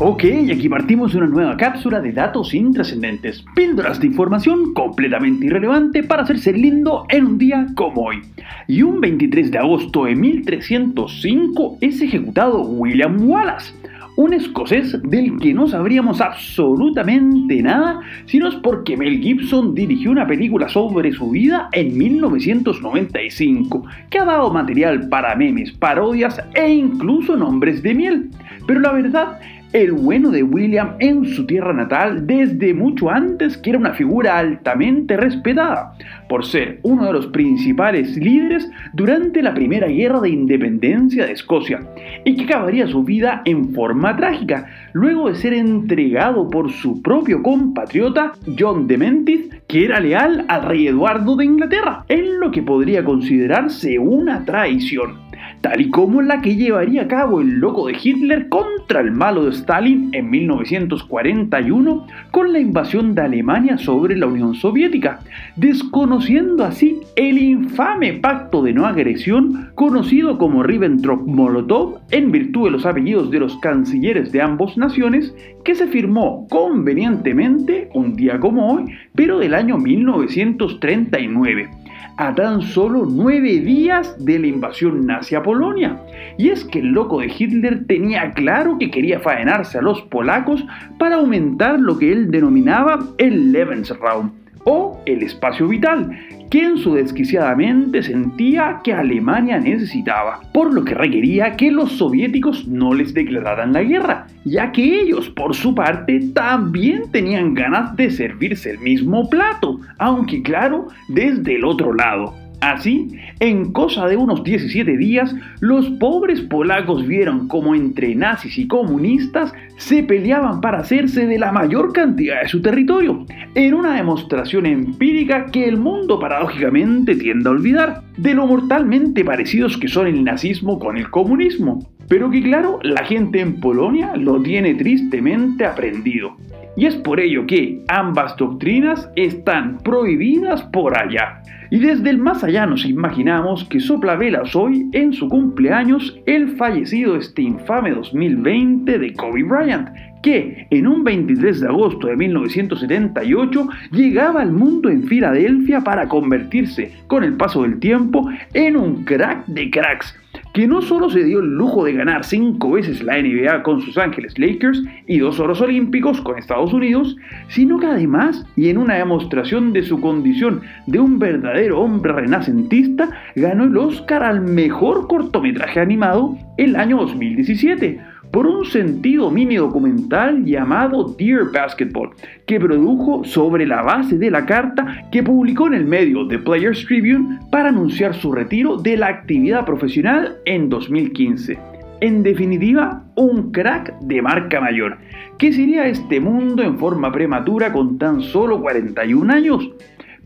Ok, aquí partimos una nueva cápsula de datos intrascendentes, píldoras de información completamente irrelevante para hacerse lindo en un día como hoy. Y un 23 de agosto de 1305 es ejecutado William Wallace, un escocés del que no sabríamos absolutamente nada, sino es porque Mel Gibson dirigió una película sobre su vida en 1995, que ha dado material para memes, parodias e incluso nombres de miel. Pero la verdad el bueno de William en su tierra natal desde mucho antes que era una figura altamente respetada, por ser uno de los principales líderes durante la Primera Guerra de Independencia de Escocia, y que acabaría su vida en forma trágica, luego de ser entregado por su propio compatriota John de Menteith, que era leal al rey Eduardo de Inglaterra, en lo que podría considerarse una traición tal y como la que llevaría a cabo el loco de Hitler contra el malo de Stalin en 1941 con la invasión de Alemania sobre la Unión Soviética, desconociendo así el infame pacto de no agresión conocido como Ribbentrop-Molotov en virtud de los apellidos de los cancilleres de ambas naciones que se firmó convenientemente un día como hoy, pero del año 1939 a tan solo nueve días de la invasión nazi a Polonia. Y es que el loco de Hitler tenía claro que quería faenarse a los polacos para aumentar lo que él denominaba el Lebensraum, o el espacio vital, que en su desquiciadamente sentía que Alemania necesitaba, por lo que requería que los soviéticos no les declararan la guerra, ya que ellos por su parte también tenían ganas de servirse el mismo plato, aunque claro, desde el otro lado. Así, en cosa de unos 17 días, los pobres polacos vieron como entre nazis y comunistas se peleaban para hacerse de la mayor cantidad de su territorio, en una demostración empírica que el mundo paradójicamente tiende a olvidar, de lo mortalmente parecidos que son el nazismo con el comunismo, pero que claro, la gente en Polonia lo tiene tristemente aprendido. Y es por ello que ambas doctrinas están prohibidas por allá. Y desde el más allá nos imaginamos que sopla velas hoy en su cumpleaños el fallecido este infame 2020 de Kobe Bryant, que en un 23 de agosto de 1978 llegaba al mundo en Filadelfia para convertirse, con el paso del tiempo, en un crack de cracks que no solo se dio el lujo de ganar cinco veces la NBA con sus Ángeles Lakers y dos oros olímpicos con Estados Unidos, sino que además, y en una demostración de su condición de un verdadero hombre renacentista, ganó el Oscar al mejor cortometraje animado el año 2017 por un sentido mini documental llamado Dear Basketball, que produjo sobre la base de la carta que publicó en el medio The Players Tribune para anunciar su retiro de la actividad profesional en 2015. En definitiva, un crack de marca mayor, que sería este mundo en forma prematura con tan solo 41 años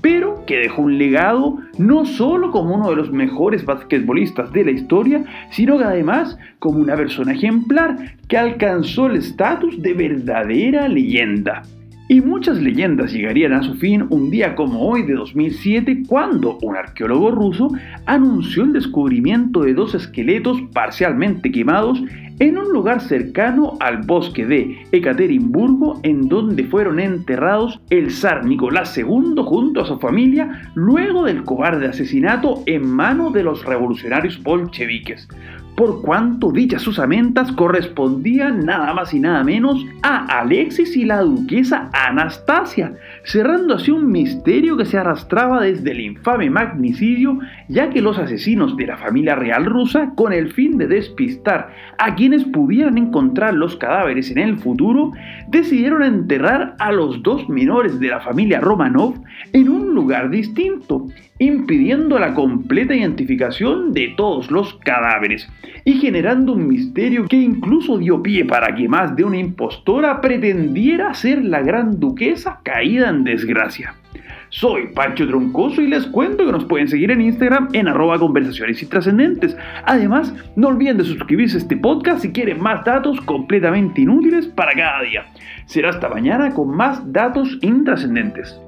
pero que dejó un legado no solo como uno de los mejores basquetbolistas de la historia, sino que además como una persona ejemplar que alcanzó el estatus de verdadera leyenda. Y muchas leyendas llegarían a su fin un día como hoy de 2007 cuando un arqueólogo ruso anunció el descubrimiento de dos esqueletos parcialmente quemados en un lugar cercano al bosque de Ekaterimburgo en donde fueron enterrados el zar Nicolás II junto a su familia luego del cobarde asesinato en mano de los revolucionarios bolcheviques por cuanto dichas usamentas correspondían nada más y nada menos a Alexis y la duquesa Anastasia, cerrando así un misterio que se arrastraba desde el infame magnicidio, ya que los asesinos de la familia real rusa, con el fin de despistar a quienes pudieran encontrar los cadáveres en el futuro, decidieron enterrar a los dos menores de la familia Romanov en un lugar distinto, impidiendo la completa identificación de todos los cadáveres y generando un misterio que incluso dio pie para que más de una impostora pretendiera ser la gran duquesa caída en desgracia. Soy Pancho Troncoso y les cuento que nos pueden seguir en Instagram en arroba conversaciones. Además, no olviden de suscribirse a este podcast si quieren más datos completamente inútiles para cada día. Será hasta mañana con más datos intrascendentes.